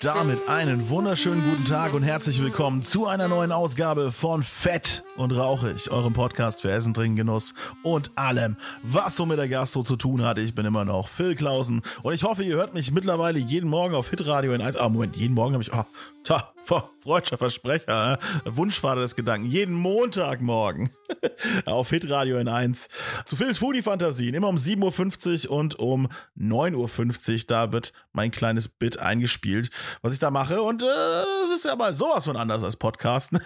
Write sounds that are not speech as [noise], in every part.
damit einen wunderschönen guten Tag und herzlich willkommen zu einer neuen Ausgabe von Fett und Rauchig, eurem Podcast für Essen, Trinken, Genuss und allem, was so mit der Gastro zu tun hat. Ich bin immer noch Phil Klausen und ich hoffe, ihr hört mich mittlerweile jeden Morgen auf Hitradio in 1. Ah, Moment, jeden Morgen habe ich. Oh, ta, freudscher Versprecher, ne? Wunschvater des Gedanken. Jeden Montagmorgen [laughs] auf Hitradio in 1 zu Phils Foodie Fantasien. Immer um 7.50 Uhr und um 9.50 Uhr. Da wird mein kleines Bit eingespielt, was ich da mache. Und äh, es ist ja mal sowas von anders als Podcasten.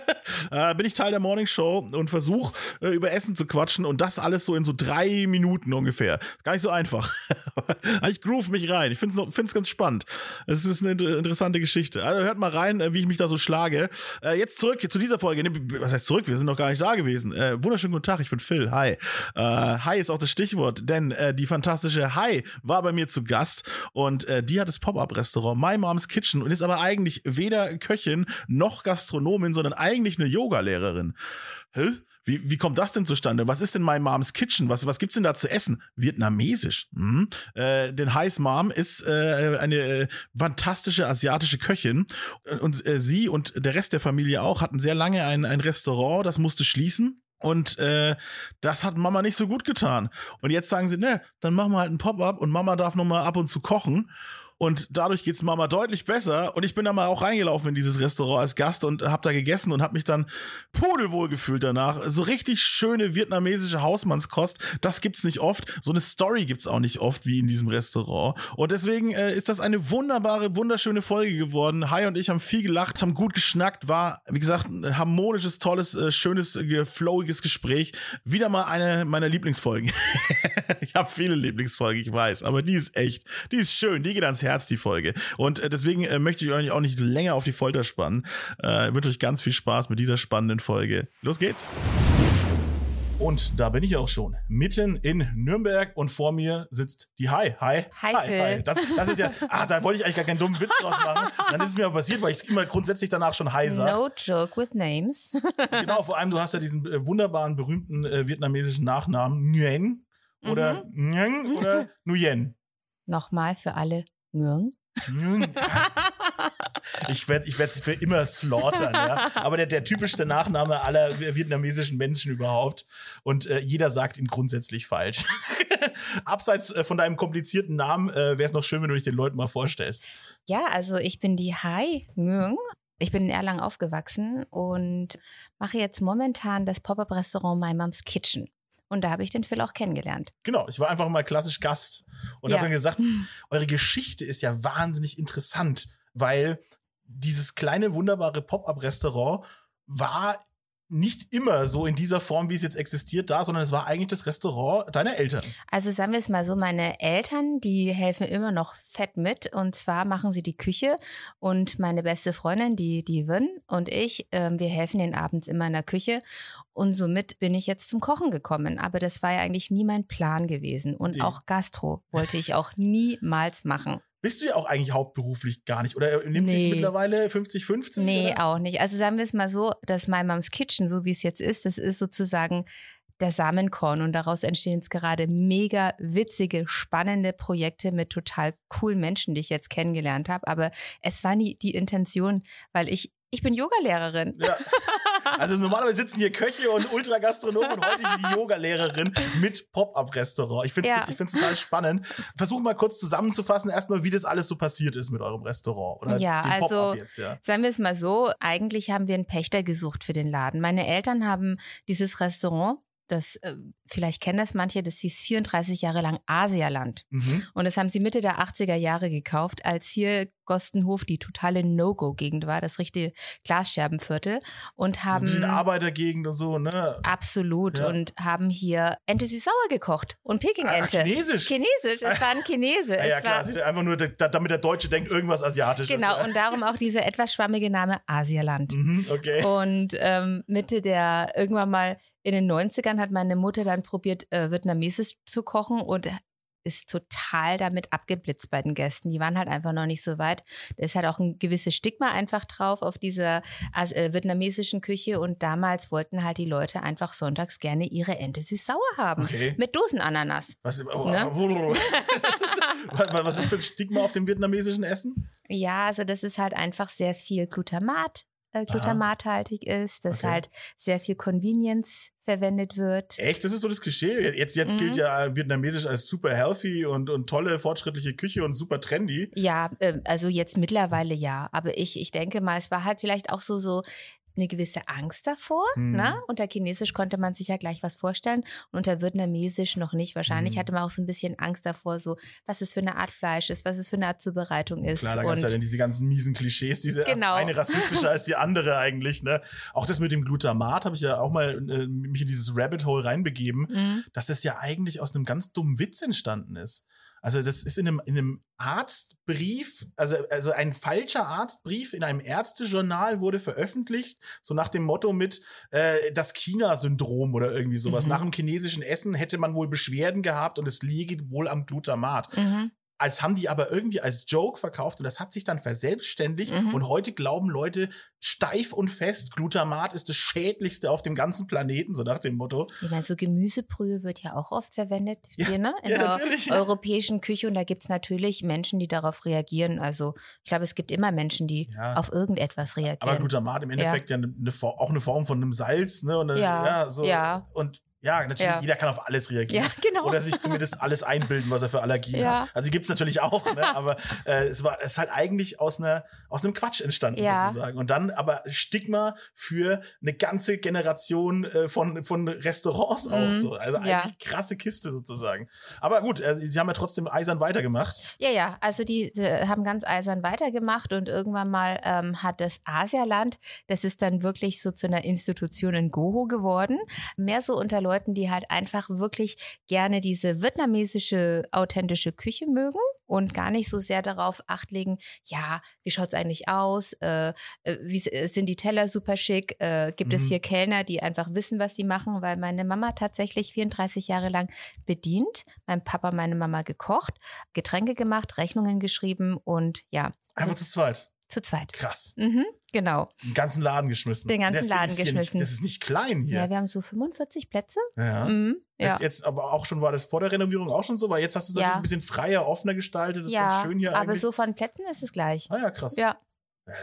[laughs] äh, bin ich Teil der Morning Show und versuche äh, über Essen zu quatschen und das alles so in so drei Minuten ungefähr. Gar nicht so einfach. [laughs] ich groove mich rein. Ich finde es ganz spannend. Es ist eine interessante Geschichte. Also hört mal rein, äh, wie ich mich da so schlage. Äh, jetzt zurück zu dieser Folge. Was heißt zurück? Wir sind noch gar nicht da gewesen. Äh, wunderschönen guten Tag, ich bin Phil. Hi. Hi ist auch das Stichwort, denn die fantastische Hi war bei mir zu Gast und die hat das Pop-Up-Restaurant My Mom's Kitchen und ist aber eigentlich weder Köchin noch Gastronomin, sondern eigentlich eine Yogalehrerin. Hä? Wie, wie kommt das denn zustande? Was ist denn My Mom's Kitchen? Was, was gibt's denn da zu essen? Vietnamesisch. Mhm. Äh, denn Heiß Mom ist äh, eine äh, fantastische asiatische Köchin und äh, sie und der Rest der Familie auch hatten sehr lange ein, ein Restaurant, das musste schließen. Und äh, das hat Mama nicht so gut getan. Und jetzt sagen sie, ne, dann machen wir halt ein Pop-up und Mama darf noch mal ab und zu kochen. Und dadurch geht's Mama deutlich besser. Und ich bin da mal auch reingelaufen in dieses Restaurant als Gast und hab da gegessen und hab mich dann pudelwohl gefühlt danach. So richtig schöne vietnamesische Hausmannskost, das gibt's nicht oft. So eine Story gibt's auch nicht oft wie in diesem Restaurant. Und deswegen äh, ist das eine wunderbare, wunderschöne Folge geworden. Hai und ich haben viel gelacht, haben gut geschnackt, war, wie gesagt, ein harmonisches, tolles, äh, schönes, äh, flowiges Gespräch. Wieder mal eine meiner Lieblingsfolgen. [laughs] ich habe viele Lieblingsfolgen, ich weiß, aber die ist echt, die ist schön, die geht ans Herz. Herz, die Folge. Und äh, deswegen äh, möchte ich euch auch nicht länger auf die Folter spannen. Äh, wünsche euch ganz viel Spaß mit dieser spannenden Folge. Los geht's! Und da bin ich auch schon, mitten in Nürnberg und vor mir sitzt die Hi. Hi. Hi, hi, Phil. hi. Das, das ist ja, [laughs] ah, da wollte ich eigentlich gar keinen dummen Witz draus machen. Dann ist es mir aber passiert, weil ich immer grundsätzlich danach schon Hi sage. No joke with names. [laughs] genau, vor allem du hast ja diesen äh, wunderbaren, berühmten äh, vietnamesischen Nachnamen Nguyen oder mhm. Nguyen oder [laughs] Nguyen. Nochmal für alle Mürn? [laughs] Ich werde ich sie für immer slaughtern, ja. Aber der, der typischste Nachname aller vietnamesischen Menschen überhaupt. Und äh, jeder sagt ihn grundsätzlich falsch. [laughs] Abseits äh, von deinem komplizierten Namen äh, wäre es noch schön, wenn du dich den Leuten mal vorstellst. Ja, also ich bin die Hai Nguyen. Ich bin in Erlangen aufgewachsen und mache jetzt momentan das Pop-Up-Restaurant My Mom's Kitchen. Und da habe ich den Phil auch kennengelernt. Genau, ich war einfach mal klassisch Gast und ja. habe dann gesagt, [laughs] eure Geschichte ist ja wahnsinnig interessant, weil dieses kleine wunderbare Pop-up-Restaurant war nicht immer so in dieser Form, wie es jetzt existiert, da, sondern es war eigentlich das Restaurant deiner Eltern. Also sagen wir es mal so, meine Eltern, die helfen immer noch fett mit und zwar machen sie die Küche und meine beste Freundin, die die Win und ich, äh, wir helfen den abends immer in der Küche und somit bin ich jetzt zum Kochen gekommen. Aber das war ja eigentlich nie mein Plan gewesen und nee. auch Gastro wollte ich auch niemals machen. Bist du ja auch eigentlich hauptberuflich gar nicht. Oder nimmt nee. sie es mittlerweile 50-50? Nee, oder? auch nicht. Also sagen wir es mal so, dass My Mom's Kitchen, so wie es jetzt ist, das ist sozusagen der Samenkorn und daraus entstehen jetzt gerade mega witzige, spannende Projekte mit total coolen Menschen, die ich jetzt kennengelernt habe. Aber es war nie die Intention, weil ich ich bin Yogalehrerin. Ja. [laughs] Also normalerweise sitzen hier Köche und Ultragastronomen und heute die Yogalehrerin mit Pop-up-Restaurant. Ich finde es ja. total spannend. Versuch mal kurz zusammenzufassen, erstmal, wie das alles so passiert ist mit eurem Restaurant. Oder ja, also jetzt, ja. sagen wir es mal so, eigentlich haben wir einen Pächter gesucht für den Laden. Meine Eltern haben dieses Restaurant das, äh, vielleicht kennen das manche, das hieß 34 Jahre lang Asialand. Mhm. Und das haben sie Mitte der 80er Jahre gekauft, als hier Gostenhof die totale No-Go-Gegend war, das richtige Glasscherbenviertel. Und haben. Ein Arbeitergegend und so, ne? Absolut. Ja. Und haben hier Ente süß-sauer gekocht und Peking-Ente. Ah, chinesisch? Chinesisch, es war ein Chinese. [laughs] ah, ja, klar, war, einfach nur, damit der Deutsche denkt, irgendwas Asiatisches. Genau, und darum auch dieser etwas schwammige Name Asialand. Mhm, okay. Und ähm, Mitte der, irgendwann mal in den 90ern hat meine Mutter dann probiert, äh, vietnamesisch zu kochen und ist total damit abgeblitzt bei den Gästen. Die waren halt einfach noch nicht so weit. Da ist halt auch ein gewisses Stigma einfach drauf auf dieser äh, vietnamesischen Küche und damals wollten halt die Leute einfach sonntags gerne ihre Ente süß-sauer haben. Okay. Mit Dosenananas. Was, oh, Ne? [laughs] was, was ist für ein Stigma auf dem vietnamesischen Essen? Ja, also das ist halt einfach sehr viel Glutamat, äh, glutamathaltig ist, dass Okay. halt sehr viel Convenience verwendet wird. Echt? Das ist so das Klischee. Jetzt, jetzt Mhm. gilt ja vietnamesisch als super healthy und, und tolle, fortschrittliche Küche und super trendy. Ja, äh, also jetzt mittlerweile ja, aber ich, ich denke mal, es war halt vielleicht auch so, so eine gewisse Angst davor. Mhm. Ne? Unter Chinesisch konnte man sich ja gleich was vorstellen und unter Vietnamesisch noch nicht. Wahrscheinlich Mhm. hatte man auch so ein bisschen Angst davor, so was es für eine Art Fleisch ist, was es für eine Art Zubereitung ist. Klar, da gab es ja dann diese ganzen miesen Klischees, diese Genau. eine rassistischer als die andere eigentlich. Ne? Auch das mit dem Glutamat habe ich ja auch mal äh, mich in dieses Rabbit Hole reinbegeben, Mhm. dass das ja eigentlich aus einem ganz dummen Witz entstanden ist. Also das ist in einem, in einem Arztbrief, also, also ein falscher Arztbrief in einem Ärztejournal wurde veröffentlicht, so nach dem Motto mit äh, das China-Syndrom oder irgendwie sowas. Mhm. Nach dem chinesischen Essen hätte man wohl Beschwerden gehabt und es liege wohl am Glutamat Mhm. Als haben die aber irgendwie als Joke verkauft und das hat sich dann verselbstständigt Mhm. und heute glauben Leute steif und fest, Glutamat ist das schädlichste auf dem ganzen Planeten, so nach dem Motto. Ich meine, so Gemüsebrühe wird ja auch oft verwendet Ja, hier, ne? In ja, der natürlich. [laughs] europäischen Küche und da gibt es natürlich Menschen, die darauf reagieren. Also ich glaube, es gibt immer Menschen, die Ja. auf irgendetwas reagieren. Aber Glutamat im Endeffekt ja, eine, eine, auch eine Form von einem Salz, ne? Und eine, Ja, so. ja. Und ja, natürlich, Ja. jeder kann auf alles reagieren. Ja, genau. Oder sich zumindest alles einbilden, was er für Allergien Ja. hat. Also die gibt's natürlich auch, ne? [laughs] aber äh, es war es ist halt eigentlich aus einer aus einem Quatsch entstanden Ja. sozusagen. Und dann aber Stigma für eine ganze Generation äh, von, von Restaurants auch Mhm. so. Also eigentlich krasse Kiste sozusagen. Aber gut, äh, sie haben ja trotzdem eisern weitergemacht. Ja, ja, also die, äh, haben ganz eisern weitergemacht und irgendwann mal ähm, hat das Asialand, das ist dann wirklich so zu einer Institution in Goho geworden. Mehr so unter Leuten, die halt einfach wirklich gerne diese vietnamesische authentische Küche mögen und gar nicht so sehr darauf acht legen, ja, wie schaut's eigentlich aus? Äh, äh, wie s- sind die Teller super schick? Äh, gibt es Mhm. hier Kellner, die einfach wissen, was sie machen? Weil meine Mama tatsächlich 34 Jahre lang bedient, mein Papa, meine Mama gekocht, Getränke gemacht, Rechnungen geschrieben und ja, Einfach also zu zweit. Zu zweit. Krass. Mhm, genau. Den ganzen Laden geschmissen. Den ganzen das Laden geschmissen. Nicht, das ist nicht klein Ja. hier. wir haben so 45 Plätze. Ja. Mhm, ja. Jetzt, jetzt aber auch schon, war das vor der Renovierung auch schon so, weil jetzt hast du es Ja. ein bisschen freier, offener gestaltet. Das ist ganz ja, schön hier aber eigentlich. so von Plätzen ist es gleich. ah ja, krass. Ja.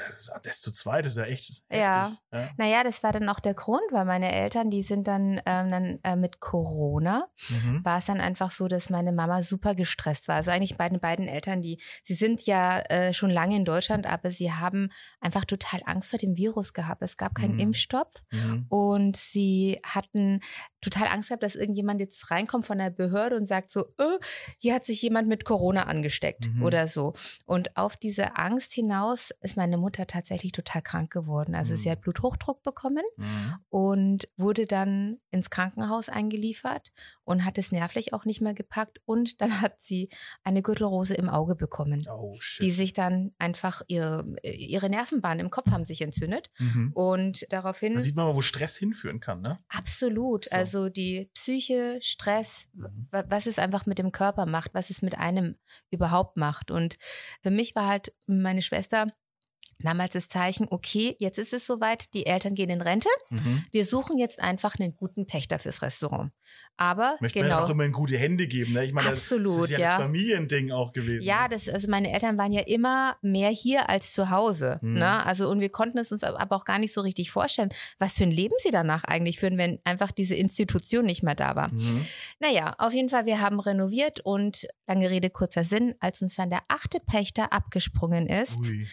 Das, ist- das zu zweit ist ja echt Ja. heftig. Ja. Naja, das war dann auch der Grund, weil meine Eltern, die sind dann, ähm, dann äh, mit Corona, Mhm. war es dann einfach so, dass meine Mama super gestresst war. Also eigentlich meine beiden Eltern, die, sie sind ja äh, schon lange in Deutschland, aber sie haben einfach total Angst vor dem Virus gehabt. Es gab keinen Mhm. Impfstoff Mhm. und sie hatten total Angst gehabt, dass irgendjemand jetzt reinkommt von der Behörde und sagt so, äh, hier hat sich jemand mit Corona angesteckt Mhm. oder so. Und auf diese Angst hinaus ist meine Mutter tatsächlich total krank geworden. Also sie Mhm. hat Bluthochdruck bekommen Mhm. und wurde dann ins Krankenhaus eingeliefert und hat es nervlich auch nicht mehr gepackt und dann hat sie eine Gürtelrose im Auge bekommen. Oh. Die sich dann einfach ihre, ihre Nervenbahnen im Kopf haben sich entzündet mhm. und daraufhin Da sieht man mal, wo Stress hinführen kann, ne? absolut, So. also die Psyche, Stress, Mhm. wa- was es einfach mit dem Körper macht, was es mit einem überhaupt macht und für mich war halt meine Schwester damals das Zeichen, okay, jetzt ist es soweit, die Eltern gehen in Rente, Mhm. wir suchen jetzt einfach einen guten Pächter fürs Restaurant. Aber Möchte man genau. auch immer in gute Hände geben, ne? Ich meine, das, das Absolut, ist ja, ja. das Familiending auch gewesen. Ja, ne? das, also meine Eltern waren ja immer mehr hier als zu Hause. Mhm. Ne? Also, und wir konnten es uns aber auch gar nicht so richtig vorstellen, was für ein Leben sie danach eigentlich führen, wenn einfach diese Institution nicht mehr da war. Mhm. Naja, auf jeden Fall, wir haben renoviert und lange Rede, kurzer Sinn, als uns dann der achte Pächter abgesprungen ist, Ui.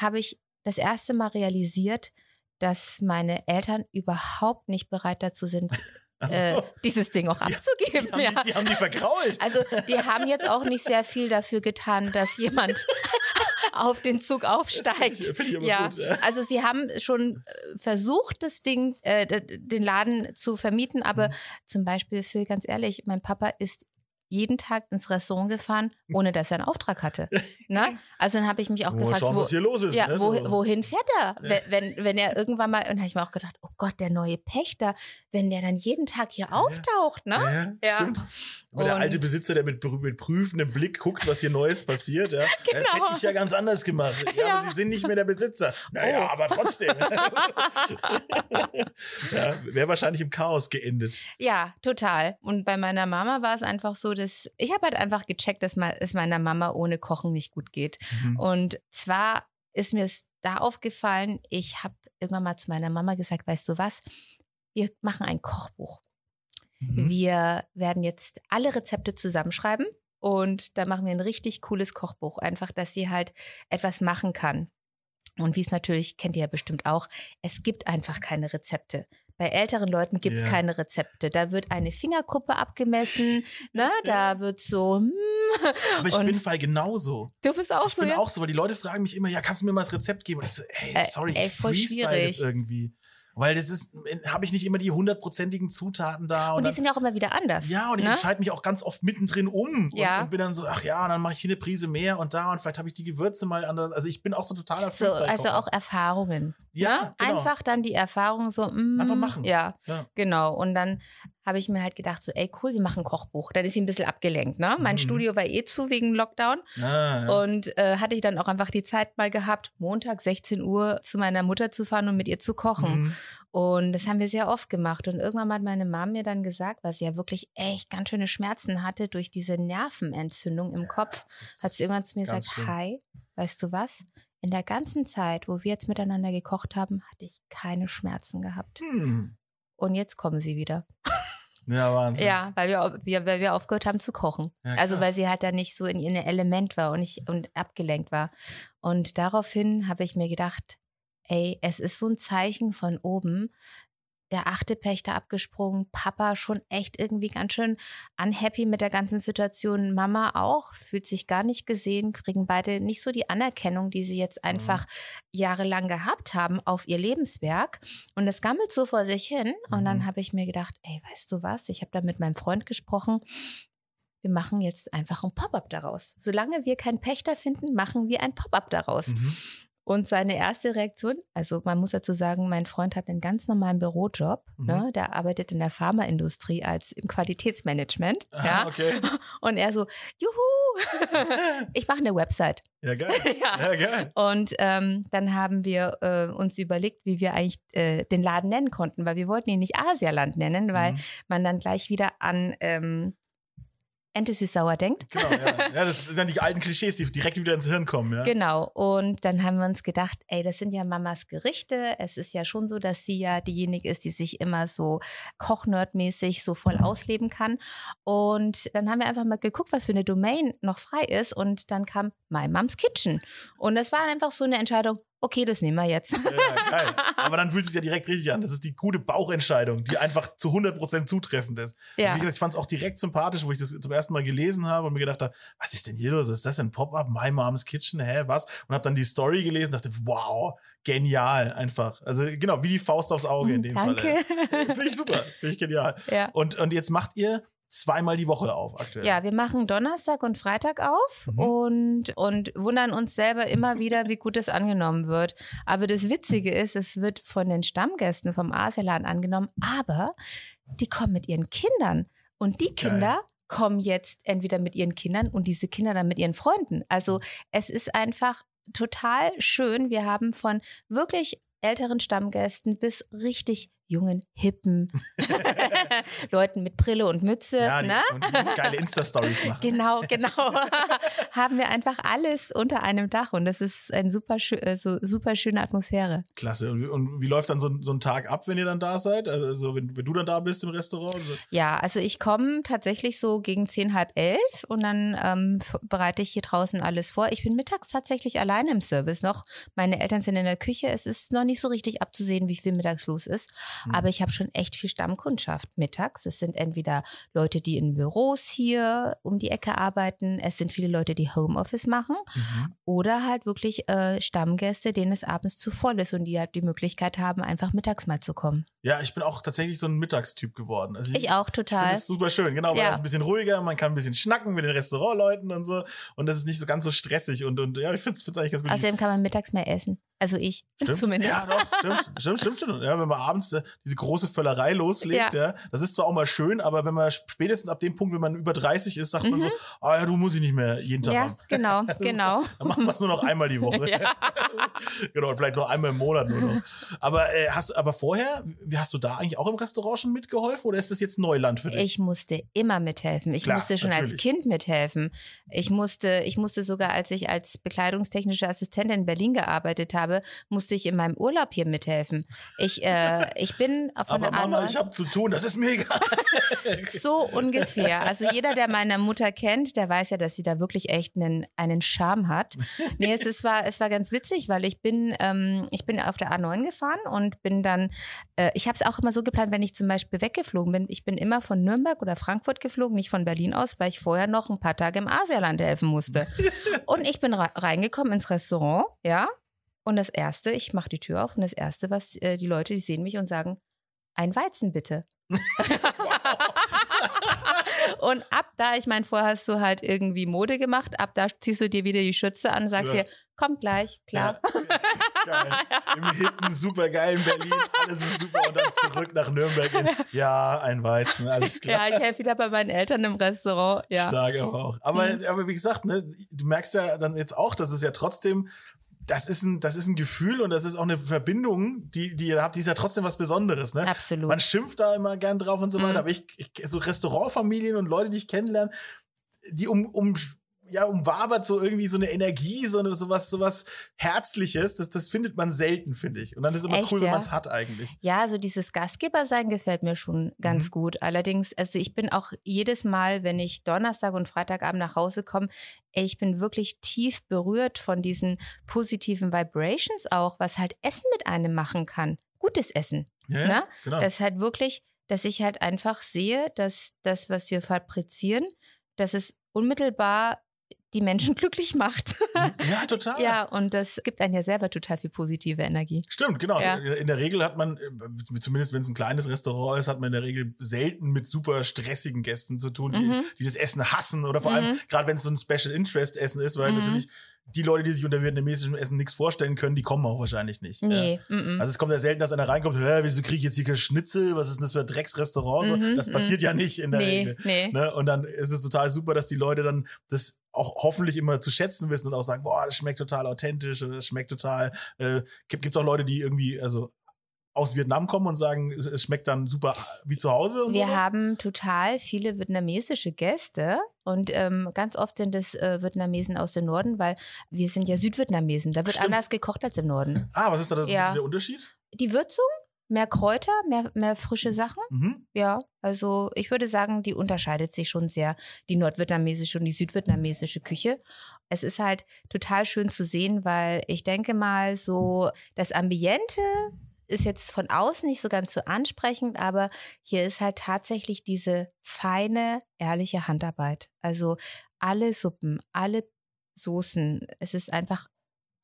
Habe ich das erste Mal realisiert, dass meine Eltern überhaupt nicht bereit dazu sind, [laughs] Ach so. äh, dieses Ding auch Die- abzugeben. die, haben ja. die, die haben die vergrault. Also die haben jetzt auch nicht sehr viel dafür getan, dass jemand [laughs] auf den Zug aufsteigt. Das finde ich- finde ich ja, gut, ja. also sie haben schon äh, versucht, das Ding, äh, den Laden zu vermieten, aber Mhm. zum Beispiel, Phil, ganz ehrlich, mein Papa isst jeden Tag ins Restaurant gefahren, ohne dass er einen Auftrag hatte. ne? [laughs] Also dann habe ich mich auch Mal gefragt, schauen, wo, was hier los ist. ja, ne? wo, wohin fährt er? Wenn, wenn, wenn er irgendwann mal, und habe ich mir auch gedacht, oh Gott, der neue Pächter, wenn der dann jeden Tag hier auftaucht, ne? Ja, ja, Ja. stimmt. Aber der Und- alte Besitzer, der mit, mit prüfendem Blick guckt, was hier Neues passiert, ja. [laughs] Das hätte Genau. ich ja ganz anders gemacht. Ja, Ja. aber Sie sind nicht mehr der Besitzer. Naja, Oh. aber trotzdem. [laughs] ja, Wäre wahrscheinlich im Chaos geendet. Ja, total. Und bei meiner Mama war es einfach so, dass ich habe halt einfach gecheckt, dass es meiner Mama ohne Kochen nicht gut geht. Mhm. Und zwar ist mir es da aufgefallen, ich habe irgendwann mal zu meiner Mama gesagt, weißt du was, wir machen ein Kochbuch. Mhm. Wir werden jetzt alle Rezepte zusammenschreiben und da machen wir ein richtig cooles Kochbuch. Einfach, dass sie halt etwas machen kann. Und wie es natürlich, kennt ihr ja bestimmt auch, es gibt einfach keine Rezepte. Bei älteren Leuten gibt es Ja. keine Rezepte. Da wird eine Fingerkuppe abgemessen, ne? Da wird so, hm, Aber ich bin Fall genauso. du bist auch Ich so, bin ja? auch so, weil die Leute fragen mich immer, ja, kannst du mir mal das Rezept geben? Und ich so, ey, Äh, sorry, ey, ich freestyle das irgendwie. Weil das ist, habe ich nicht immer die hundertprozentigen Zutaten da. Und die dann- sind ja auch immer wieder anders. Ja, und ich ne? entscheide mich auch ganz oft mittendrin um Ja. und, und bin dann so, ach ja, und dann mache ich hier eine Prise mehr und da und vielleicht habe ich die Gewürze mal anders. Also ich bin auch so totaler So, also auch Erfahrungen. Ja, ne? genau. Einfach dann die Erfahrung so, mm, Einfach machen. Ja, Ja. genau. Und dann habe ich mir halt gedacht, so, ey, cool, wir machen ein Kochbuch. Dann ist sie ein bisschen abgelenkt, ne? Mein Mhm. Studio war eh zu wegen Lockdown. Ah, ja. Und äh, hatte ich dann auch einfach die Zeit mal gehabt, Montag 16 Uhr zu meiner Mutter zu fahren und mit ihr zu kochen. Mhm. Und das haben wir sehr oft gemacht. Und irgendwann hat meine Mom mir dann gesagt, weil sie ja wirklich echt ganz schöne Schmerzen hatte durch diese Nervenentzündung im Kopf, Das hat sie irgendwann zu mir gesagt, schlimm. hi, weißt du was? In der ganzen Zeit, wo wir jetzt miteinander gekocht haben, hatte ich keine Schmerzen gehabt. Hm. Und jetzt kommen sie wieder. Ja, Wahnsinn. Ja, weil wir, wir, weil wir aufgehört haben zu kochen. Ja, also weil sie halt da nicht so in ihrem Element war und, ich, und abgelenkt war. Und daraufhin habe ich mir gedacht, ey, es ist so ein Zeichen von oben. Der achte Pächter abgesprungen, Papa schon echt irgendwie ganz schön unhappy mit der ganzen Situation, Mama auch, fühlt sich gar nicht gesehen, kriegen beide nicht so die Anerkennung, die sie jetzt einfach jahrelang gehabt haben auf ihr Lebenswerk. Und das gammelt so vor sich hin. Und dann Mhm. habe ich mir gedacht, ey, weißt du was? Ich habe da mit meinem Freund gesprochen. Wir machen jetzt einfach ein Pop-up daraus. Solange wir keinen Pächter finden, machen wir ein Pop-up daraus. Mhm. Und seine erste Reaktion, also man muss dazu sagen, mein Freund hat einen ganz normalen Bürojob. Mhm. Ne? Der arbeitet in der Pharmaindustrie als im Qualitätsmanagement. Ah, ja. okay. [laughs] Und er so, juhu, [laughs] ich mache eine Website. Ja, geil. [laughs] Ja. Ja, geil. Und ähm, dann haben wir äh, uns überlegt, wie wir eigentlich äh, den Laden nennen konnten, weil wir wollten ihn nicht Asialand nennen, weil Mhm. man dann gleich wieder an ähm, Ente süß-sauer denkt. Genau, ja. ja. Das sind dann die alten Klischees, die direkt wieder ins Hirn kommen, ja. Genau. Und dann haben wir uns gedacht, ey, das sind ja Mamas Gerichte. Es ist ja schon so, dass sie ja diejenige ist, die sich immer so kochnerdmäßig so voll ausleben kann. Und dann haben wir einfach mal geguckt, was für eine Domain noch frei ist. Und dann kam My Mom's Kitchen. Und das war einfach so eine Entscheidung, okay, das nehmen wir jetzt. Ja, geil. Aber dann fühlt es sich ja direkt richtig an. Das ist die gute Bauchentscheidung, die einfach zu 100% zutreffend ist. Ja. Und wie gesagt, ich fand es auch direkt sympathisch, wo ich das zum ersten Mal gelesen habe und mir gedacht habe, was ist denn hier los? Ist das ein Pop-up? My Mom's Kitchen? Hä, was? Und habe dann die Story gelesen und dachte, wow, genial einfach. Also genau, wie die Faust aufs Auge in dem Danke. Fall. Finde ich super. Finde ich genial. Ja. Und, und jetzt macht ihr zweimal die Woche auf aktuell. Ja, wir machen Donnerstag und Freitag auf Mhm. und, und wundern uns selber immer wieder, wie gut es angenommen wird. Aber das Witzige ist, es wird von den Stammgästen vom Asialand angenommen, aber die kommen mit ihren Kindern. Und die Kinder kommen jetzt entweder mit ihren Kindern und diese Kinder dann mit ihren Freunden. Also es ist einfach total schön. Wir haben von wirklich älteren Stammgästen bis richtig jungen, hippen [laughs] [laughs] Leuten mit Brille und Mütze. Ja, die, ne? und die geile Insta-Stories machen. Genau, [laughs] genau. haben wir einfach alles unter einem Dach und das ist eine super, äh, so, super schöne Atmosphäre. Klasse. Und, wie- und wie läuft dann so, ein- so ein Tag ab, wenn ihr dann da seid? Also wenn, wenn du dann da bist im Restaurant? Also, Ja, also ich komme tatsächlich so gegen zehn, halb elf und dann ähm, bereite ich hier draußen alles vor. Ich bin mittags tatsächlich alleine im Service noch. Meine Eltern sind in der Küche. Es ist noch nicht so richtig abzusehen, wie viel mittags los ist. Hm. Aber ich habe schon echt viel Stammkundschaft mittags. Es sind entweder Leute, die in Büros hier um die Ecke arbeiten. Es sind viele Leute, die Homeoffice machen. Mhm. Oder halt wirklich äh, Stammgäste, denen es abends zu voll ist und die halt die Möglichkeit haben, einfach mittags mal zu kommen. Ja, ich bin auch tatsächlich so ein Mittagstyp geworden. Also Ich auch Ich finde total. das super schön, genau, weil Ja. ist ein bisschen ruhiger, man kann ein bisschen schnacken mit den Restaurantleuten und so und das ist nicht so ganz so stressig und, und ja, ich finde es eigentlich ganz gut. Außerdem kann man mittags mehr essen. Also ich [laughs] Stimmt. zumindest. Ja, doch, stimmt, stimmt, stimmt, stimmt. Ja, wenn man abends äh, diese große Völlerei loslegt, ja. Ja. das ist zwar auch mal schön, aber wenn man spätestens ab dem Punkt, wenn man über 30 ist, sagt man so, ah ja, du musst ich nicht mehr jeden Tag Mhm. Ja, haben. [laughs] genau, Das ist- genau. Dann machen wir es nur noch einmal die Woche. [laughs] Ja. genau, vielleicht nur einmal im Monat nur noch. Aber äh, hast aber vorher, wie hast du da eigentlich auch im Restaurant schon mitgeholfen oder ist das jetzt Neuland für dich? Ich musste immer mithelfen. Ich Klar, musste schon als natürlich. Kind mithelfen. Ich musste, ich musste sogar, als ich als bekleidungstechnische Assistentin in Berlin gearbeitet habe, musste ich in meinem Urlaub hier mithelfen. Ich, äh, ich bin von aber Mama, ich habe zu tun, das ist mega. [laughs] So ungefähr. Also jeder, der meine Mutter kennt, der weiß ja, dass sie da wirklich echt einen, einen Charme hat. Nee, es, es, war, es war ganz witzig, weil ich bin, ähm, ich bin auf der A9 gefahren und bin dann, äh, ich habe es auch immer so geplant, wenn ich zum Beispiel weggeflogen bin, ich bin immer von Nürnberg oder Frankfurt geflogen, nicht von Berlin aus, weil ich vorher noch ein paar Tage im Asialand helfen musste. [laughs] Und ich bin re reingekommen ins Restaurant, ja. Und das Erste, ich mache die Tür auf und das Erste, was äh, die Leute, die sehen mich und sagen, ein Weizen bitte. [laughs] Und ab da, ich meine, vorher hast du halt irgendwie Mode gemacht, ab da ziehst du dir wieder die Schütze an und sagst Ja. dir, kommt gleich, klar. Ja, geil. [laughs] Im hippen, supergeilen Berlin, alles ist super und dann zurück nach Nürnberg. In, ja, ein Weizen, alles [laughs] klar. Ja, ich helfe wieder bei meinen Eltern im Restaurant. Ja. Stark aber auch. Aber, aber wie gesagt, ne, du merkst ja dann jetzt auch, dass es ja trotzdem, das ist ein, das ist ein Gefühl und das ist auch eine Verbindung, die, die ihr habt, die ist ja trotzdem was Besonderes, ne? Absolut. Man schimpft da immer gern drauf und so weiter, Mhm. aber ich, ich, so Restaurantfamilien und Leute, die ich kennenlerne, die um, um, ja, umwabert so irgendwie so eine Energie, so eine, sowas, sowas Herzliches, das, das findet man selten, finde ich. Und dann ist es immer Echt, cool, wenn ja? man es hat eigentlich. Ja, so dieses Gastgebersein gefällt mir schon ganz Mhm. gut. Allerdings, also ich bin auch jedes Mal, wenn ich Donnerstag und Freitagabend nach Hause komme, ich bin wirklich tief berührt von diesen positiven Vibrations auch, was halt Essen mit einem machen kann. Gutes Essen. Ja, ja, Ne? genau. Das ist halt wirklich, dass ich halt einfach sehe, dass das, was wir fabrizieren, dass es unmittelbar die Menschen [laughs] glücklich macht. ja, total. ja, und das gibt einem ja selber total viel positive Energie. Stimmt, genau. Ja. In der Regel hat man, äh, zumindest wenn es ein kleines Restaurant ist, hat man in der Regel selten mit super stressigen Gästen zu tun, die, Mhm. die das Essen hassen oder vor allem, Mhm. gerade wenn es so ein Special Interest Essen ist, weil Mhm. natürlich die Leute, die sich unter vietnamesischem Essen nichts vorstellen können, die kommen auch wahrscheinlich nicht. Nee, Ja. mm, mm. Also es kommt ja selten, dass einer reinkommt, Hä, wieso kriege ich jetzt hier kein Schnitzel? Was ist denn das für ein Drecksrestaurant? So, Mhm, das passiert ja nicht in der nee, Regel. nee. Ne? Und dann ist es total super, dass die Leute dann das auch hoffentlich immer zu schätzen wissen und auch sagen, boah, das schmeckt total authentisch und das schmeckt total. Äh, gibt es auch Leute, die irgendwie also aus Vietnam kommen und sagen, es, es schmeckt dann super wie zu Hause und Wir sowas? haben total viele vietnamesische Gäste und ähm, ganz oft sind es äh, Vietnamesen aus dem Norden, weil wir sind ja Südvietnamesen. Da wird Stimmt. anders gekocht als im Norden. Ah, was ist da das, Ja. der Unterschied? Die Würzung, mehr Kräuter, mehr, mehr frische Sachen. Mhm. Ja, also ich würde sagen, die unterscheidet sich schon sehr, die nordvietnamesische und die südvietnamesische Küche. Es ist halt total schön zu sehen, weil ich denke mal so, das Ambiente ist jetzt von außen nicht so ganz so ansprechend, aber hier ist halt tatsächlich diese feine, ehrliche Handarbeit. Also alle Suppen, alle Soßen, es ist einfach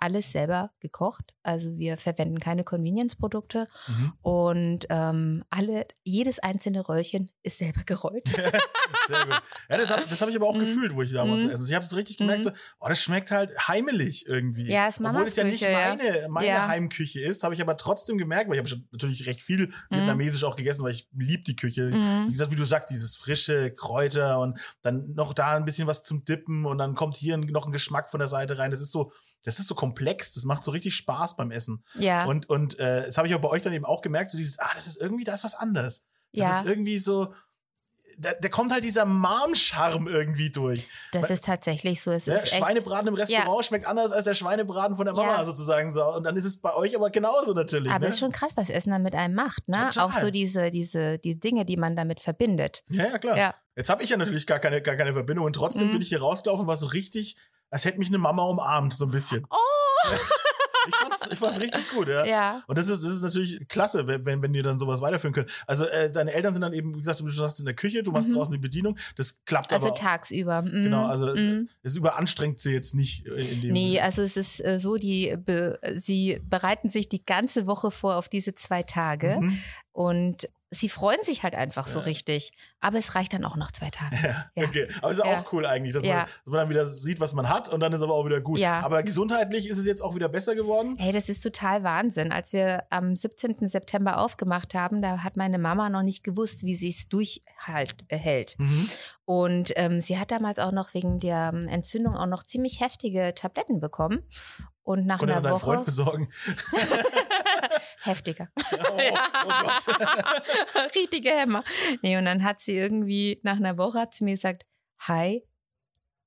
alles selber gekocht. Also wir verwenden keine Convenience-Produkte Mhm. und ähm, alle, jedes einzelne Röllchen ist selber gerollt. [laughs] Sehr gut. Ja, das habe hab ich aber auch Mhm. gefühlt, wo ich da war Mhm. essen. Ich habe es richtig gemerkt, Mhm. so, oh, das schmeckt halt heimelig irgendwie. Ja, ist Obwohl es ja nicht ja. meine, meine Ja. Heimküche ist, habe ich aber trotzdem gemerkt, weil ich habe schon natürlich recht viel Mhm. vietnamesisch auch gegessen, weil ich lieb die Küche. Mhm. Wie gesagt, wie du sagst, dieses frische Kräuter und dann noch da ein bisschen was zum Dippen und dann kommt hier noch ein Geschmack von der Seite rein. Das ist so, das ist so komplex. Das macht so richtig Spaß beim Essen. Ja, Und, und äh, das habe ich auch bei euch dann eben auch gemerkt, so dieses, ah, das ist irgendwie, da ist was anderes. Das ja, ist irgendwie so, da, da kommt halt dieser Mom-Charme irgendwie durch. das ist tatsächlich so. Es Ja, ist echt, Schweinebraten im Restaurant schmeckt anders als der Schweinebraten von der Mama Ja. sozusagen so. Und dann ist es bei euch aber genauso natürlich. aber ne? es ist schon krass, was Essen dann mit einem macht, ne? Total. Auch so diese, diese, die Dinge, die man damit verbindet. ja, ja, klar. Ja. Jetzt habe ich ja natürlich gar keine, gar keine Verbindung und trotzdem Mhm. bin ich hier rausgelaufen, war so richtig, als hätte mich eine Mama umarmt, so ein bisschen. Oh! [laughs] ich, fand's, ich fand's richtig gut, ja. Ja. Und das ist, das ist natürlich klasse, wenn, wenn, wenn die dann sowas weiterführen können. Also äh, deine Eltern sind dann eben, wie gesagt, du sagst in der Küche, du machst Mhm. draußen die Bedienung. Das klappt Also aber. tagsüber. Mhm. Genau, also Mhm. es überanstrengt sie jetzt nicht äh, in dem Nee, Sinne. also es ist äh, so, die be sie bereiten sich die ganze Woche vor auf diese zwei Tage Mhm. und sie freuen sich halt einfach so Ja. richtig. Aber es reicht dann auch nach zwei Tagen. Ja, Ja. okay. Aber ist ja auch cool eigentlich, dass, man, dass man dann wieder sieht, was man hat und dann ist aber auch wieder gut. Ja. Aber gesundheitlich ist es jetzt auch wieder besser geworden. Hey, das ist total Wahnsinn. Als wir am 17. September aufgemacht haben, da hat meine Mama noch nicht gewusst, wie sie es durchhält. Äh. Mhm. Und ähm, sie hat damals auch noch wegen der ähm, Entzündung auch noch ziemlich heftige Tabletten bekommen. Und nach Konnte einer dein Freund Woche besorgen. [laughs] heftiger. [laughs] Oh, oh. [laughs] Richtige Hämmer. Nee, und dann hat sie irgendwie, nach einer Woche hat sie mir gesagt, hi,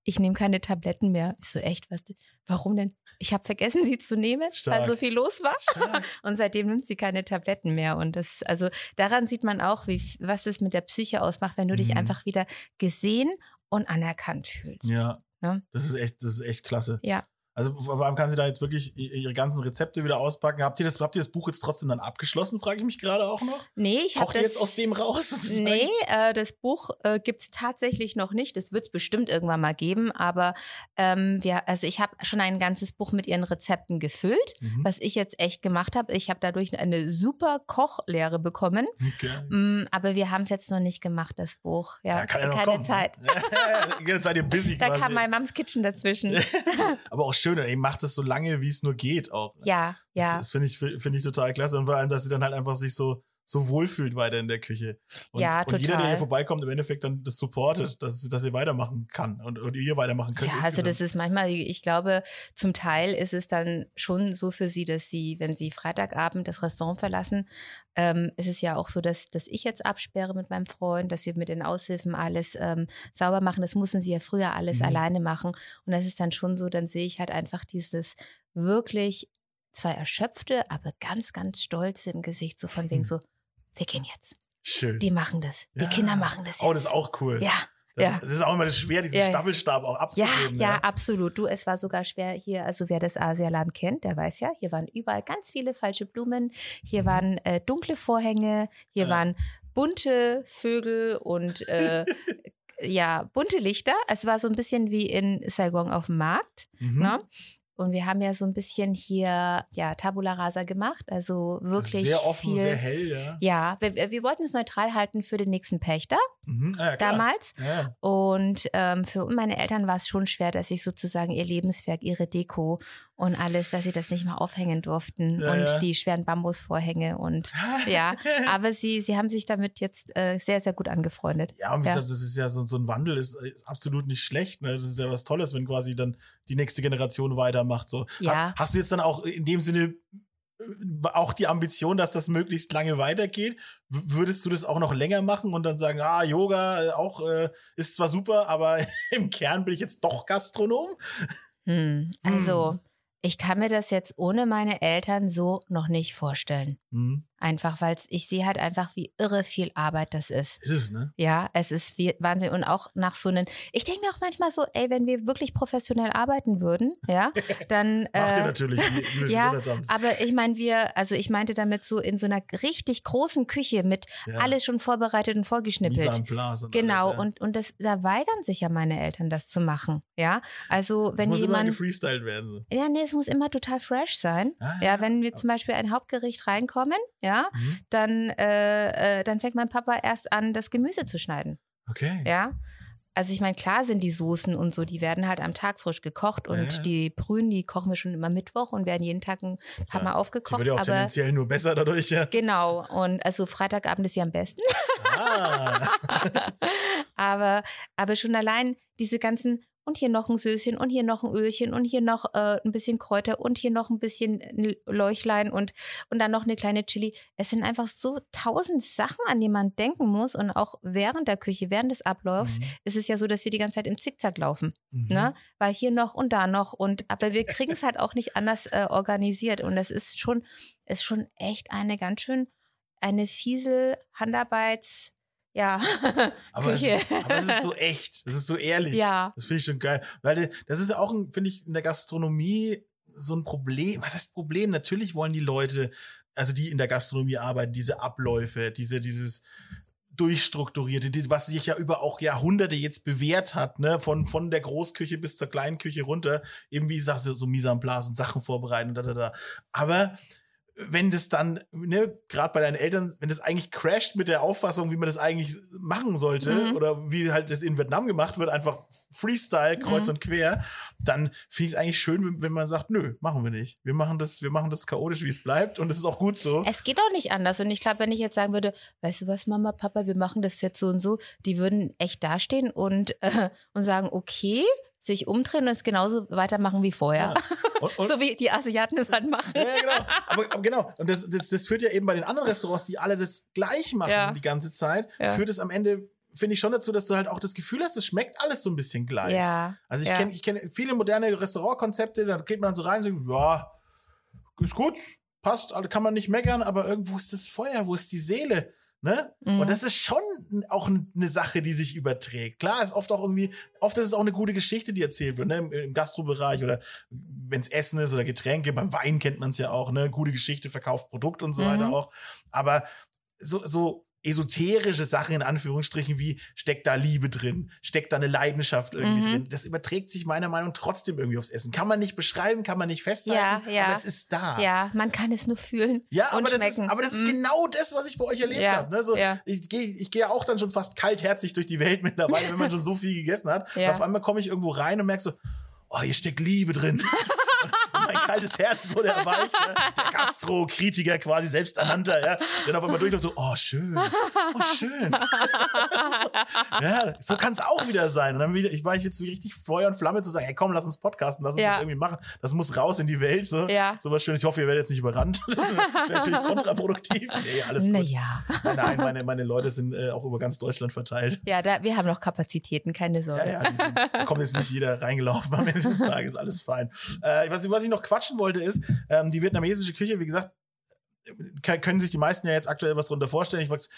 ich nehme keine Tabletten mehr. Ich so, echt, was? Warum denn? Ich habe vergessen, sie zu nehmen, Stark. weil so viel los war. Stark. [laughs] Und seitdem nimmt sie keine Tabletten mehr. Und das, also daran sieht man auch, wie, was es mit der Psyche ausmacht, wenn du dich Mhm. einfach wieder gesehen und anerkannt fühlst. Ja. Ne? Das ist echt, das ist echt klasse. Ja. Also vor allem kann sie da jetzt wirklich ihre ganzen Rezepte wieder auspacken. Habt ihr das, habt ihr das Buch jetzt trotzdem dann abgeschlossen, frage ich mich gerade auch noch? Nee, ich habe Kocht ihr das jetzt aus dem raus? [laughs] sozusagen? Nee, äh, das Buch äh, gibt's tatsächlich noch nicht. Das wird's bestimmt irgendwann mal geben, aber ähm, wir, also ich habe schon ein ganzes Buch mit ihren Rezepten gefüllt, Mhm. was ich jetzt echt gemacht habe. Ich habe dadurch eine super Kochlehre bekommen, Okay. mm, aber wir haben es jetzt noch nicht gemacht, das Buch. Ja, Ja, kann ja noch keine kommen. Zeit. [laughs] Jetzt seid ihr busy Da quasi. kam mein Moms Kitchen dazwischen. [laughs] Aber auch schön, ey, macht es so lange, wie es nur geht auch. ja, ja. Das, das finde ich, finde ich total klasse. Und vor allem, dass sie dann halt einfach sich so, so wohlfühlt weiter in der Küche. Und, Ja, Und jeder, der total. hier vorbeikommt, im Endeffekt dann das supportet, dass, dass ihr weitermachen kann und, und ihr weitermachen könnt. Ja, also das ist manchmal, ich glaube, zum Teil ist es dann schon so für sie, dass sie, wenn sie Freitagabend das Restaurant verlassen, ähm, ist es ja auch so, dass, dass ich jetzt absperre mit meinem Freund, dass wir mit den Aushilfen alles ähm, sauber machen. Das mussten sie ja früher alles Mhm. alleine machen. Und das ist dann schon so, dann sehe ich halt einfach dieses wirklich zwar erschöpfte, aber ganz, ganz stolze im Gesicht, so von wegen Hm. so, wir gehen jetzt. Schön. Die machen das. Die Ja. Kinder machen das jetzt. Oh, das ist auch cool. Ja, Das, ja. das ist auch immer das schwer, diesen Ja. Staffelstab auch Ja, abzugeben. ja, absolut. Du, es war sogar schwer hier, also wer das Asialand kennt, der weiß ja, hier waren überall ganz viele falsche Blumen, hier waren äh, dunkle Vorhänge, hier Ja. waren bunte Vögel und äh, [laughs] ja, bunte Lichter. Es war so ein bisschen wie in Saigon auf dem Markt. Mhm. Ne? Und wir haben ja so ein bisschen hier ja Tabula Rasa gemacht, also wirklich Sehr offen, viel. sehr hell, ja. Ja, wir, wir wollten es neutral halten für den nächsten Pächter Mhm. Ah, ja damals. Ja. Und ähm, für meine Eltern war es schon schwer, dass ich sozusagen ihr Lebenswerk, ihre Deko und alles, dass sie das nicht mal aufhängen durften Ja, und ja. die schweren Bambusvorhänge und [laughs] ja, aber sie, sie haben sich damit jetzt äh, sehr, sehr gut angefreundet. Ja, und wie gesagt, das ist ja so, so ein Wandel, ist, ist absolut nicht schlecht. Ne? Das ist ja was Tolles, wenn quasi dann die nächste Generation weitermacht. So. Ja. Ha- Hast du jetzt dann auch in dem Sinne äh, auch die Ambition, dass das möglichst lange weitergeht? W würdest du das auch noch länger machen und dann sagen, ah, Yoga äh, auch äh, ist zwar super, aber [laughs] im Kern bin ich jetzt doch Gastronom? Hm. Also, Hm. Ich kann mir das jetzt ohne meine Eltern so noch nicht vorstellen. Hm. Einfach, weil ich sehe halt einfach, wie irre viel Arbeit das ist. Ist es, ne? Ja, es ist wie Wahnsinn. Und auch nach so einen, ich denke mir auch manchmal so, ey, wenn wir wirklich professionell arbeiten würden, [laughs] ja, dann. Macht ihr äh, natürlich. wie- [laughs] wie ja, aber ich meine, wir, also ich meinte damit so in so einer richtig großen Küche mit Ja. alles schon vorbereitet und vorgeschnippelt. und Genau, alles, ja. und, und das, da weigern sich ja meine Eltern, das zu machen. Ja, also Es wenn muss immer jemand. gefreestylt werden. Ja, nee, es muss immer total fresh sein. Ah, ja, wenn wir zum Beispiel ein Hauptgericht reinkommen, ja, Mhm. dann, äh, äh, dann fängt mein Papa erst an, das Gemüse zu schneiden. Okay. Ja. Also ich meine, klar sind die Soßen und so, die werden halt am Tag frisch gekocht und Ja, ja. die Brühen, die kochen wir schon immer Mittwoch und werden jeden Tag ein paar Mal Die aufgekocht. wird ja auch aber tendenziell nur besser dadurch, ja. genau, und also Freitagabend ist ja am besten. Ah. [laughs] aber, aber schon allein diese ganzen und hier noch ein Söschen und hier noch ein Ölchen und hier noch äh, ein bisschen Kräuter und hier noch ein bisschen ein Leuchlein und, und dann noch eine kleine Chili. Es sind einfach so tausend Sachen, an die man denken muss. Und auch während der Küche, während des Ablaufs, Mhm. ist es ja so, dass wir die ganze Zeit im Zickzack laufen. Mhm. Ne? Weil hier noch und da noch. Und aber wir kriegen es halt auch nicht anders äh, organisiert. Und das ist schon, ist schon echt eine ganz schön eine fiesel Handarbeits. Ja, [laughs] Aber es, Küche. ist, aber es ist so [laughs] echt, es ist so ehrlich. Ja. Das finde ich schon geil. Weil das ist ja auch, finde ich, in der Gastronomie so ein Problem. Was heißt Problem? Natürlich wollen die Leute, also die in der Gastronomie arbeiten, diese Abläufe, diese, dieses durchstrukturierte, was sich ja über auch Jahrhunderte jetzt bewährt hat, ne, von, von der Großküche bis zur Kleinküche runter, eben wie sagst du, so Mise en place und Sachen vorbereiten und da, da, da. Aber wenn das dann, ne, gerade bei deinen Eltern, wenn das eigentlich crasht mit der Auffassung, wie man das eigentlich machen sollte, Mhm. oder wie halt das in Vietnam gemacht wird, einfach Freestyle, kreuz Mhm. und quer, dann finde ich es eigentlich schön, wenn, wenn man sagt, nö, machen wir nicht. Wir machen das, wir machen das chaotisch, wie es bleibt, und es ist auch gut so. Es geht auch nicht anders. Und ich glaube, wenn ich jetzt sagen würde, weißt du was, Mama, Papa, wir machen das jetzt so und so, die würden echt dastehen und, äh, und sagen, okay, sich umdrehen und es genauso weitermachen wie vorher. [laughs] Und, und, so wie die Asiaten das halt machen. Ja, ja, genau. [laughs] Aber, aber genau. Und das, das, das führt ja eben bei den anderen Restaurants, die alle das gleich machen Ja. die ganze Zeit, Ja. führt es am Ende, finde ich schon dazu, dass du halt auch das Gefühl hast, es schmeckt alles so ein bisschen gleich. Ja. Also ich ja. kenne ich viele moderne Restaurantkonzepte, da geht man dann so rein und sagt, ja, ist gut, passt, also kann man nicht meckern, aber irgendwo ist das Feuer, wo ist die Seele? Ne? Mhm. Und das ist schon auch eine Sache, die sich überträgt. Klar, ist oft auch irgendwie, oft ist es auch eine gute Geschichte, die erzählt wird, ne? Im, im Gastrobereich oder wenn es Essen ist oder Getränke, beim Wein kennt man es ja auch, ne? Gute Geschichte, verkauft Produkt und so Mhm. weiter auch. Aber so, so esoterische Sachen in Anführungsstrichen wie steckt da Liebe drin, steckt da eine Leidenschaft irgendwie Mhm. drin. Das überträgt sich meiner Meinung nach trotzdem irgendwie aufs Essen. Kann man nicht beschreiben, kann man nicht festhalten, Ja, ja. aber es ist da. Ja, man kann es nur fühlen Ja, aber das, ist, aber das ist Mhm. genau das, was ich bei euch erlebt Ja, habe. Ne? So, ja. Ich gehe ich geh ja auch dann schon fast kaltherzig durch die Welt [laughs] mittlerweile, wenn man schon so viel gegessen hat. [laughs] Und auf einmal komme ich irgendwo rein und merke so, oh, hier steckt Liebe drin. [laughs] Kaltes Herz wurde erweicht. Ne? Der Gastro-Kritiker quasi selbsternannter, ja. Dann auf einmal durchläuft so, oh, schön, oh, schön. so, [laughs] ja, so kann es auch wieder sein. Und dann wieder, ich war jetzt wie richtig Feuer und Flamme zu sagen, hey komm, lass uns podcasten, lass uns Ja. das irgendwie machen. Das muss raus in die Welt. So, Ja. so was Schönes. Ich hoffe, ihr werdet jetzt nicht überrannt. [laughs] Das wäre natürlich kontraproduktiv. Nee, alles gut. Naja. Nein, meine, meine Leute sind äh, auch über ganz Deutschland verteilt. Ja, da, wir haben noch Kapazitäten, keine Sorge. Ja, ja, sind, da kommt jetzt nicht jeder reingelaufen am Ende des Tages, alles fein. Äh, was, was ich noch quatschen wollte, ist, ähm, die vietnamesische Küche, wie gesagt, können sich die meisten ja jetzt aktuell was darunter vorstellen. Ich weiß,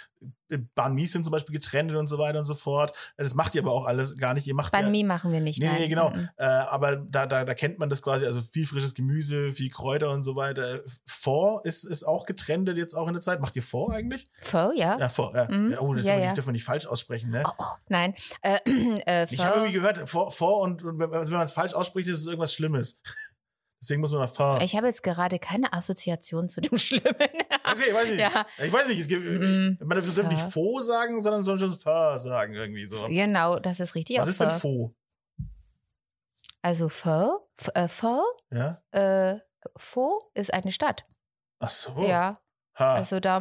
Banh Mi sind zum Beispiel getrennt und so weiter und so fort. Das macht ihr aber auch alles gar nicht. Ihr macht ja, Banh Mi machen wir nicht. Nee, nein. nee, genau. Mhm. Äh, aber da, da, da kennt man das quasi, also viel frisches Gemüse, viel Kräuter und so weiter. Pho ist, ist auch getrennt jetzt auch in der Zeit. Macht ihr Pho eigentlich? Pho, ja? Ja, Pho. Ja. Mhm. Oh, das Ja, darf man ja. nicht, dürfen wir nicht falsch aussprechen, ne? Oh, oh, nein. Äh, [clears throat] äh, Ich habe irgendwie gehört, Pho, Pho und, und wenn, also wenn man es falsch ausspricht, ist es irgendwas Schlimmes. Deswegen muss man Pho. Ich habe jetzt gerade keine Assoziation zu dem [laughs] Schlimmen. Okay, weiß ich nicht. Ja. Ich weiß nicht, es gibt, Mhm. man darf nicht. Pho sagen, sondern soll schon Pho sagen, irgendwie so. Genau, das ist richtig. Was ist denn. Pho? Also Pho, F- äh, Ja? äh, Pho ist eine Stadt. Ach so. Ja, Ha. also da,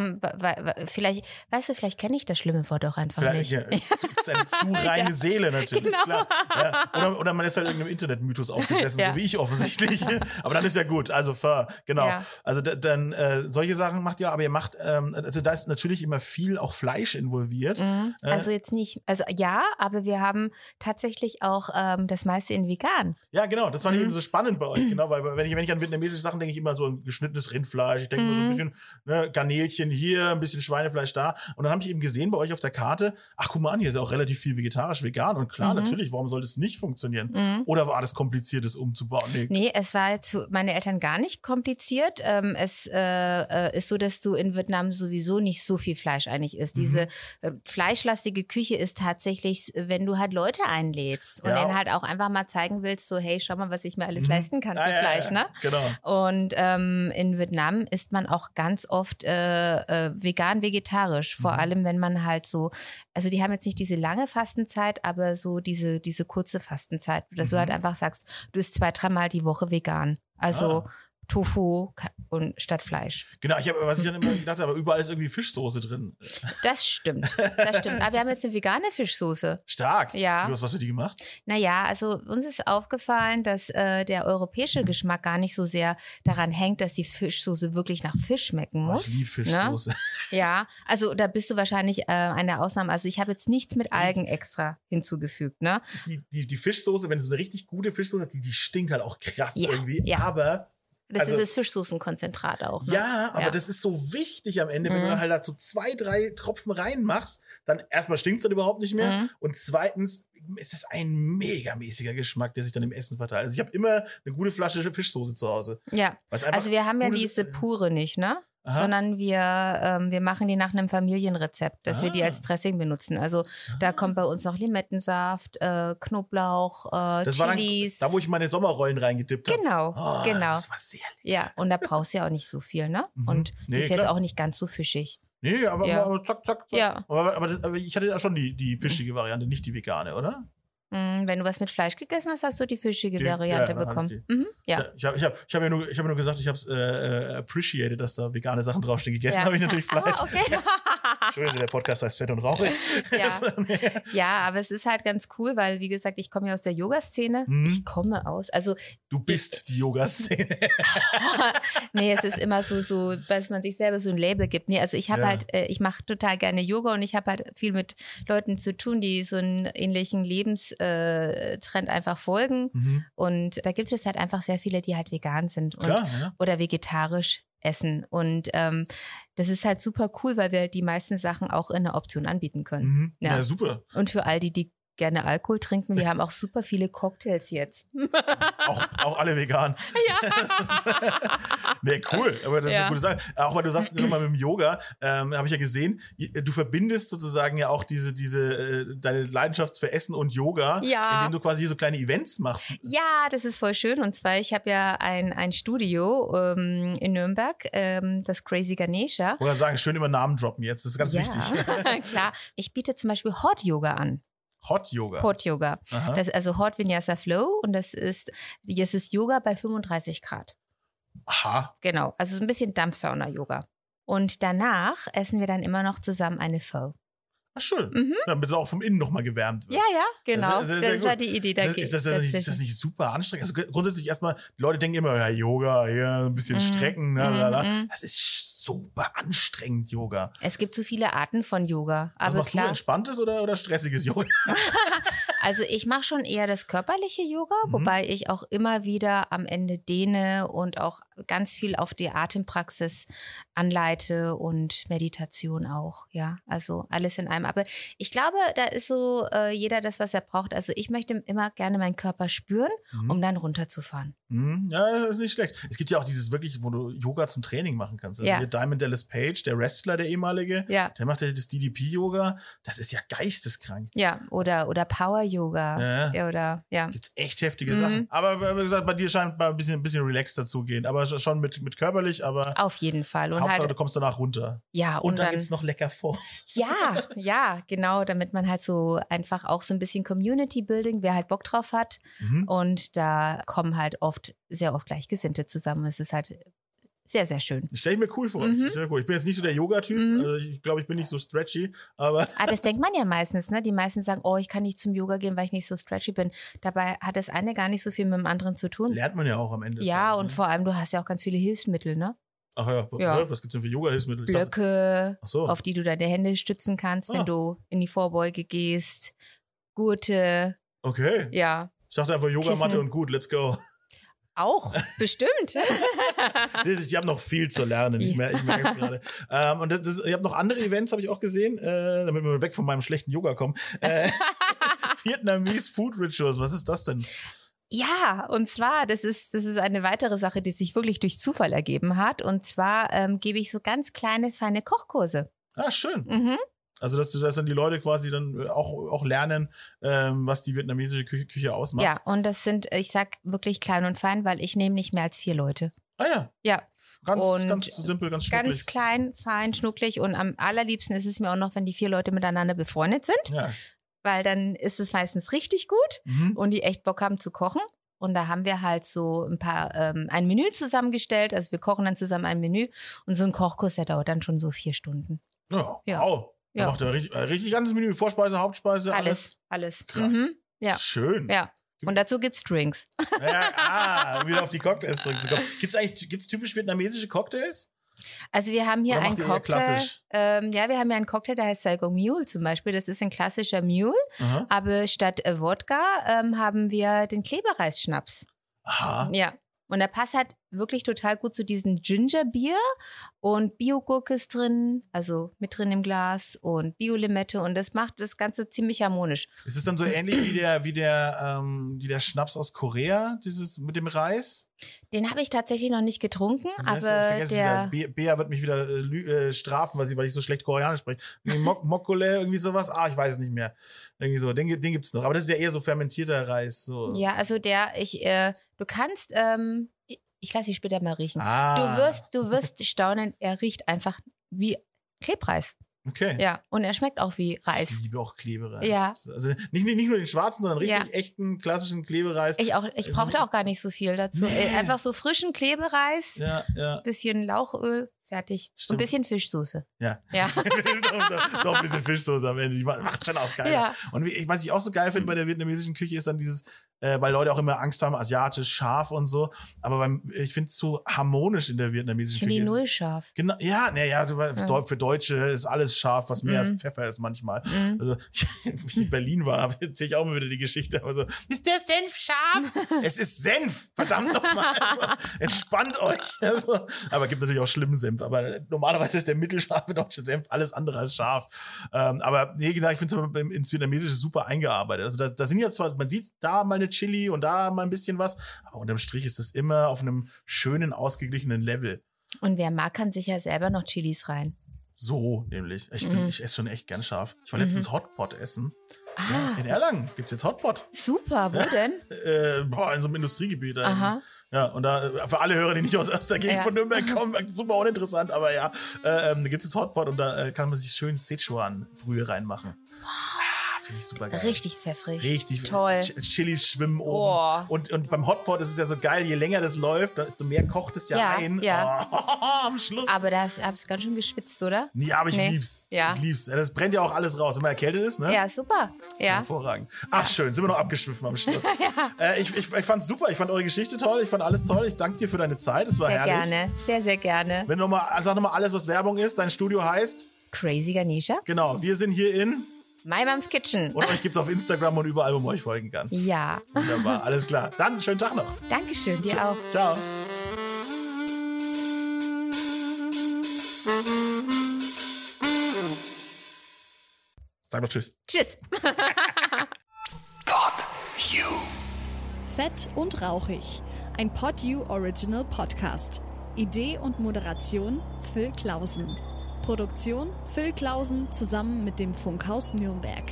vielleicht, weißt du, vielleicht kenne ich das schlimme Wort auch einfach Vielleicht, nicht. ja, zu, ist eine [laughs] zu reine Ja. Seele natürlich, Genau. klar. Ja. Oder, oder man ist halt irgendeinem Internetmythos aufgesessen, Ja. so wie ich offensichtlich. [laughs] aber dann ist ja gut. Also Pho, genau. Also da- dann äh, solche Sachen macht ihr, aber ihr macht, ähm, also da ist natürlich immer viel auch Fleisch involviert. Mhm. Äh, Also jetzt nicht, also ja, aber wir haben tatsächlich auch ähm, das meiste in vegan. Ja, genau, das fand ich Mhm. eben so spannend bei euch, genau, weil wenn ich, wenn ich an vietnamesische Sachen denke, ich immer so ein geschnittenes Rindfleisch, ich denke immer so ein Mhm. bisschen ne, Garnelchen hier, ein bisschen Schweinefleisch da. Und dann habe ich eben gesehen bei euch auf der Karte, ach guck mal an, hier ist ja auch relativ viel vegetarisch, vegan. Und klar, Mhm. natürlich, warum soll das nicht funktionieren? Mhm. Oder war das kompliziert, das umzubauen? Nee. Nee, es war jetzt für meine Eltern gar nicht kompliziert. Ähm, es äh, äh, ist so, dass du in Vietnam sowieso nicht so viel Fleisch eigentlich isst. Mhm. Diese äh, fleischlastige Küche ist tatsächlich, wenn du halt Leute einlädst und Ja. denen halt auch einfach mal zeigen willst, so hey, schau mal, was ich mir alles Mhm. leisten kann für Ah, ja, ja, Fleisch, ja, ne? Genau. Und ähm, in Vietnam isst man auch ganz oft äh, äh, vegan, vegetarisch. Vor Mhm. allem, wenn man halt so, also die haben jetzt nicht diese lange Fastenzeit, aber so diese, diese kurze Fastenzeit, dass du Mhm. halt einfach sagst, du isst zwei, dreimal die Woche vegan. Also Ah. Tofu und statt Fleisch. Genau, ich habe, was ich dann immer gedacht habe, überall ist irgendwie Fischsoße drin. Das stimmt. Das stimmt. Aber wir haben jetzt eine vegane Fischsoße. Stark. Ja. Du hast was für die gemacht? Naja, also uns ist aufgefallen, dass äh, der europäische Geschmack gar nicht so sehr daran hängt, dass die Fischsoße wirklich nach Fisch schmecken Oh, muss. ich liebe ne? Fischsoße. Ja, also da bist du wahrscheinlich äh, eine Ausnahme. Also ich habe jetzt nichts mit Algen extra hinzugefügt, ne? Die, die, die Fischsoße, wenn du so eine richtig gute Fischsoße hast, die, die stinkt halt auch krass Ja, irgendwie. ja. Aber Das Also- ist das Fischsoßenkonzentrat auch. Ne? Ja, aber Ja. das ist so wichtig am Ende, wenn Mhm. du halt da so zwei, drei Tropfen reinmachst, dann erstmal stinkt es dann überhaupt nicht mehr. Mhm. Und zweitens ist es ein megamäßiger Geschmack, der sich dann im Essen verteilt. Also ich habe immer eine gute Flasche Fischsoße zu Hause. Ja, also wir haben ja diese pure nicht, ne? Aha. Sondern wir, ähm, wir machen die nach einem Familienrezept, dass wir die Ah. als Dressing benutzen. Also da kommt bei uns noch Limettensaft, äh, Knoblauch, äh, Das war dann, Chilis. da, wo ich meine Sommerrollen reingetippt habe. genau, Oh, genau. Das war sehr lecker. Ja, und da brauchst du ja auch nicht so viel, ne? Mhm. Und Nee, die ist jetzt klar. auch nicht ganz so fischig. Nee, aber, Ja. aber zack, zack, zack. Ja. Aber, aber, das, aber ich hatte ja schon die, die fischige Variante, nicht die vegane, oder? Mm, Wenn du was mit Fleisch gegessen hast, hast du die fischige Variante ja, hab bekommen. ich Mhm, ja. Ich habe ich hab, ich hab ja, nur- ich hab ja nur gesagt, ich habe es äh, äh, appreciated, dass da vegane Sachen draufstehen. Gegessen ja. habe ich natürlich [laughs] Fleisch. Ah, okay. [laughs] Entschuldigung, der Podcast heißt Fett und Rauchig. Ja. [laughs] ja, aber es ist halt ganz cool, weil, wie gesagt, ich komme ja aus der Yoga-Szene. Mhm. Ich komme aus, also Du bist die Yoga-Szene. [laughs] nee, es ist immer so, so, dass man sich selber so ein Label gibt. Nee, also ich habe Ja. halt, äh, ich mache total gerne Yoga und ich habe halt viel mit Leuten zu tun, die so einen ähnlichen Lebenstrend äh, einfach folgen. Mhm. Und da gibt es halt einfach sehr viele, die halt vegan sind und, Klar, ja. oder vegetarisch essen. Und ähm, das ist halt super cool, weil wir halt die meisten Sachen auch in der Option anbieten können. Mhm. Ja. ja, super. Und für all die, die gerne Alkohol trinken, wir haben auch super viele Cocktails jetzt. Auch, auch alle vegan. Ja. [laughs] Nee, cool. Aber das ist Ja. eine gute Sache. Auch weil du sagst, nochmal mit dem Yoga, ähm, habe ich ja gesehen, du verbindest sozusagen ja auch diese, diese, äh, deine Leidenschaft für Essen und Yoga, Ja. indem du quasi hier so kleine Events machst. Ja, das ist voll schön. Und zwar, ich habe ja ein, ein Studio ähm, in Nürnberg, ähm, das Crazy Ganesha. Wollte sagen, schön immer Namen droppen jetzt. Das ist ganz ja, wichtig. [laughs] klar. Ich biete zum Beispiel Hot Yoga an. Hot Yoga. Hot Yoga. Aha. Das ist also Hot Vinyasa Flow und das ist, das ist Yoga bei 35 Grad. Aha. Genau. Also so ein bisschen Dampfsauna-Yoga. Und danach essen wir dann immer noch zusammen eine Pho. Ach, schön. Mhm. Damit auch vom Innen nochmal gewärmt wird. Ja, ja, genau. Das ist Das, sehr, sehr war die Idee. Ist das, da ist, das, geht- nicht, ist das nicht super anstrengend? Also gr- grundsätzlich erstmal, die Leute denken immer, ja, Yoga, ja, ein bisschen Mhm. strecken, ne, Mhm, mhm. Das ist super anstrengend, Yoga. Es gibt so viele Arten von Yoga. Was Aber machst du, klar, entspanntes oder, oder stressiges Yoga? [laughs] [laughs] Also ich mache schon eher das körperliche Yoga, Mhm. wobei ich auch immer wieder am Ende dehne und auch ganz viel auf die Atempraxis anleite und Meditation auch, ja. Also alles in einem. Aber ich glaube, da ist so äh, jeder das, was er braucht. Also ich möchte immer gerne meinen Körper spüren, Mhm. um dann runterzufahren. Mhm, ja, das ist nicht schlecht. Es gibt ja auch dieses wirklich, wo du Yoga zum Training machen kannst. Also Ja. hier Diamond Dallas Page, der Wrestler, der ehemalige, Ja. der macht ja das DDP-Yoga. Das ist ja geisteskrank. Ja, oder, oder Power-Yoga. Ja. Ja, oder, ja. Gibt's echt heftige Mhm. Sachen. Aber wie gesagt, bei dir scheint mal ein bisschen, ein bisschen relaxed dazu gehen. Aber schon mit, mit körperlich, aber Auf jeden Fall. Und Hauptsache, halt, du kommst danach runter. ja, Und, und, dann, dann, gibt's noch lecker vor. Ja, ja, genau, damit man halt so einfach auch so ein bisschen Community Building, wer halt Bock drauf hat. Mhm. Und da kommen halt oft, sehr oft Gleichgesinnte zusammen. Es ist halt sehr, sehr schön. Stell ich mir cool vor. Mhm. Cool. Ich bin jetzt nicht so der Yoga-Typ. Mhm. Also ich glaube, ich bin nicht so stretchy. Aber Ah, das [laughs] denkt man ja meistens, ne? Die meisten sagen, oh, ich kann nicht zum Yoga gehen, weil ich nicht so stretchy bin. Dabei hat das eine gar nicht so viel mit dem anderen zu tun. lernt man ja auch am Ende. Ja, Tages, und ne? vor allem, du hast ja auch ganz viele Hilfsmittel, ne? Ach ja, Ja. was gibt's denn für Yoga-Hilfsmittel? Dachte- Blöcke, Ach so. auf die du deine Hände stützen kannst, Ah. wenn du in die Vorbeuge gehst. Gurte, Okay. ja. Ich dachte einfach Yogamatte und gut, let's go. Auch, [laughs] bestimmt. [laughs] Ich habe noch viel zu lernen. Ich, Ja. mer ich merke es gerade. Ähm, und das, das, ich habe noch andere Events, habe ich auch gesehen, äh, damit wir weg von meinem schlechten Yoga kommen. Äh, [laughs] Vietnamese Food Rituals, was ist das denn? Ja, und zwar, das ist, das ist eine weitere Sache, die sich wirklich durch Zufall ergeben hat. Und zwar ähm, gebe ich so ganz kleine, feine Kochkurse. Ah, schön. Mhm. Also, dass, dass dann die Leute quasi dann auch, auch lernen, ähm, was die vietnamesische Küche, Küche ausmacht. Ja, und das sind, ich sag wirklich klein und fein, weil ich nehme nicht mehr als vier Leute. Ah ja, Ja, ganz, Und ganz simpel, ganz schnucklig. ganz klein, fein, schnucklig. Und am allerliebsten ist es mir auch noch, wenn die vier Leute miteinander befreundet sind, Ja. weil dann ist es meistens richtig gut Mhm. und die echt Bock haben zu kochen. Und da haben wir halt so ein paar, ähm, ein Menü zusammengestellt. Also wir kochen dann zusammen ein Menü und so ein Kochkurs, der dauert dann schon so vier Stunden. Ja, Ja. wow. Ja. macht er richtig, äh, richtig ganzes Menü. Vorspeise, Hauptspeise, alles. Alles, alles. Krass. Mhm. Ja. Schön. Ja. Und dazu gibt's Drinks. [laughs] Ja, ah, um wieder auf die Cocktails zurückzukommen. Gibt's eigentlich, gibt's typisch vietnamesische Cocktails? Also wir haben hier einen Cocktail. Ähm, ja, wir haben hier einen Cocktail, der heißt Saigon Mule zum Beispiel. Das ist ein klassischer Mule. Aha. Aber statt äh, Wodka ähm, haben wir den Klebereisschnaps. Aha. Ja. Und der passt halt wirklich total gut zu diesem Gingerbier und Biogurke ist drin, also mit drin im Glas und Biolimette und das macht das Ganze ziemlich harmonisch. Ist es dann so ähnlich wie der, wie der, ähm, wie der Schnaps aus Korea, dieses mit dem Reis? Den habe ich tatsächlich noch nicht getrunken, aber Ich der. Be Bea wird mich wieder äh, äh, strafen, weil, sie, weil ich so schlecht Koreanisch spreche. Mok [laughs] Mokole, irgendwie sowas. Ah, ich weiß es nicht mehr. Irgendwie so, den, den gibt's noch. Aber das ist ja eher so fermentierter Reis. So. Ja, also der, ich, äh, du kannst, ähm, ich, lasse dich später mal riechen. Ah. Du wirst, du wirst staunen, er riecht einfach wie Klebreis. Okay. Ja, und er schmeckt auch wie Reis. Ich liebe auch Klebereis. Ja. Also nicht, nicht, nicht nur den schwarzen, sondern richtig Ja. echten, klassischen Klebereis. Ich auch, ich brauchte auch gar nicht so viel dazu. Nee. Äh, Einfach so frischen Klebereis, Ja, ja. bisschen Lauchöl, fertig. Stimmt. ein bisschen Fischsoße. Ja. Ja. doch, [laughs] doch, doch ein bisschen Fischsoße am Ende. Die macht schon auch geil. Ja. Und ich, was ich auch so geil finde bei der vietnamesischen Küche ist dann dieses, äh, weil Leute auch immer Angst haben, asiatisch, scharf und so. Aber beim, ich finde es so harmonisch in der Ich vietnamesischen finde Küche. die Es ist- null scharf. Genau, ja, ne, ja, du- für Deutsche ist alles scharf, was mehr Mhm. als Pfeffer ist manchmal. Mhm. Also, [laughs] wie ich in Berlin war, [laughs] erzähle ich auch mal wieder die Geschichte. Aber so, ist der Senf scharf? es ist Senf, verdammt nochmal. Also, entspannt euch. Also, aber gibt natürlich auch schlimmen Senf. Aber normalerweise ist der mittelscharfe deutsche Senf alles andere als scharf. Ähm, aber nee, genau, ich finde es ins Vietnamesische super eingearbeitet. Also da, da sind ja zwar, man sieht da mal eine Chili und da mal ein bisschen was, aber unterm Strich ist das immer auf einem schönen, ausgeglichenen Level. Und wer mag, kann sich ja selber noch Chilis rein. So, nämlich. Ich, bin, Mhm. ich esse schon echt gern scharf. Ich war letztens Hotpot essen. Ah, In Erlangen gibt's jetzt Hotpot. super, wo [laughs] denn? Äh, boah, in so einem Industriegebiet. Aha. Ja, und da, für alle Hörer, die nicht aus, aus der Gegend Ja. von Nürnberg kommen, [laughs] super uninteressant, aber ja, äh, ähm, da gibt's jetzt Hotpot und da äh, kann man sich schön Sichuan-Brühe reinmachen. Finde ich super geil. Richtig pfeffrig. Richtig. Toll. Ch Chilis schwimmen oben. Oh. Und, und beim Hotpot ist es ja so geil, je länger das läuft, desto mehr kocht es ja, Ja, ein. ja. Oh, [laughs] am Schluss. Aber da hast du ganz schön geschwitzt, oder? Ja, aber ich Nee. lieb's. Ja. Ich lieb's. Ja, Das brennt ja auch alles raus, wenn man erkältet ist, ne? Ja, super. Ja. Hervorragend. Ach, schön. Sind wir noch abgeschwiffen am Schluss. [laughs] äh, ich, ich, ich fand's super. Ich fand eure Geschichte toll. Ich fand alles toll. Ich danke dir für deine Zeit. Es war Sehr herrlich. gerne. Sehr, sehr gerne. Wenn du noch mal, sag nochmal alles, was Werbung ist. Dein Studio heißt. Crazy Ganesha. Genau. Wir sind hier in. My Mom's Kitchen. Und euch gibt's auf Instagram und überall, wo man euch folgen kann. Ja. Wunderbar. Alles klar. Dann schönen Tag noch. Dankeschön, dir auch. Ciao. Sag doch Tschüss. Tschüss. Fett und rauchig. Ein PodU Original Podcast. Idee und Moderation Phil Klausen. Produktion Phil Klausen zusammen mit dem Funkhaus Nürnberg.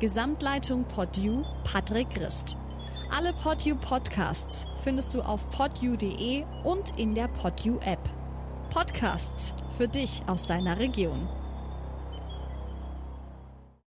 Gesamtleitung PodU Patrick Christ. Alle PodU Podcasts findest du auf podu.de und in der PodU App. Podcasts für dich aus deiner Region.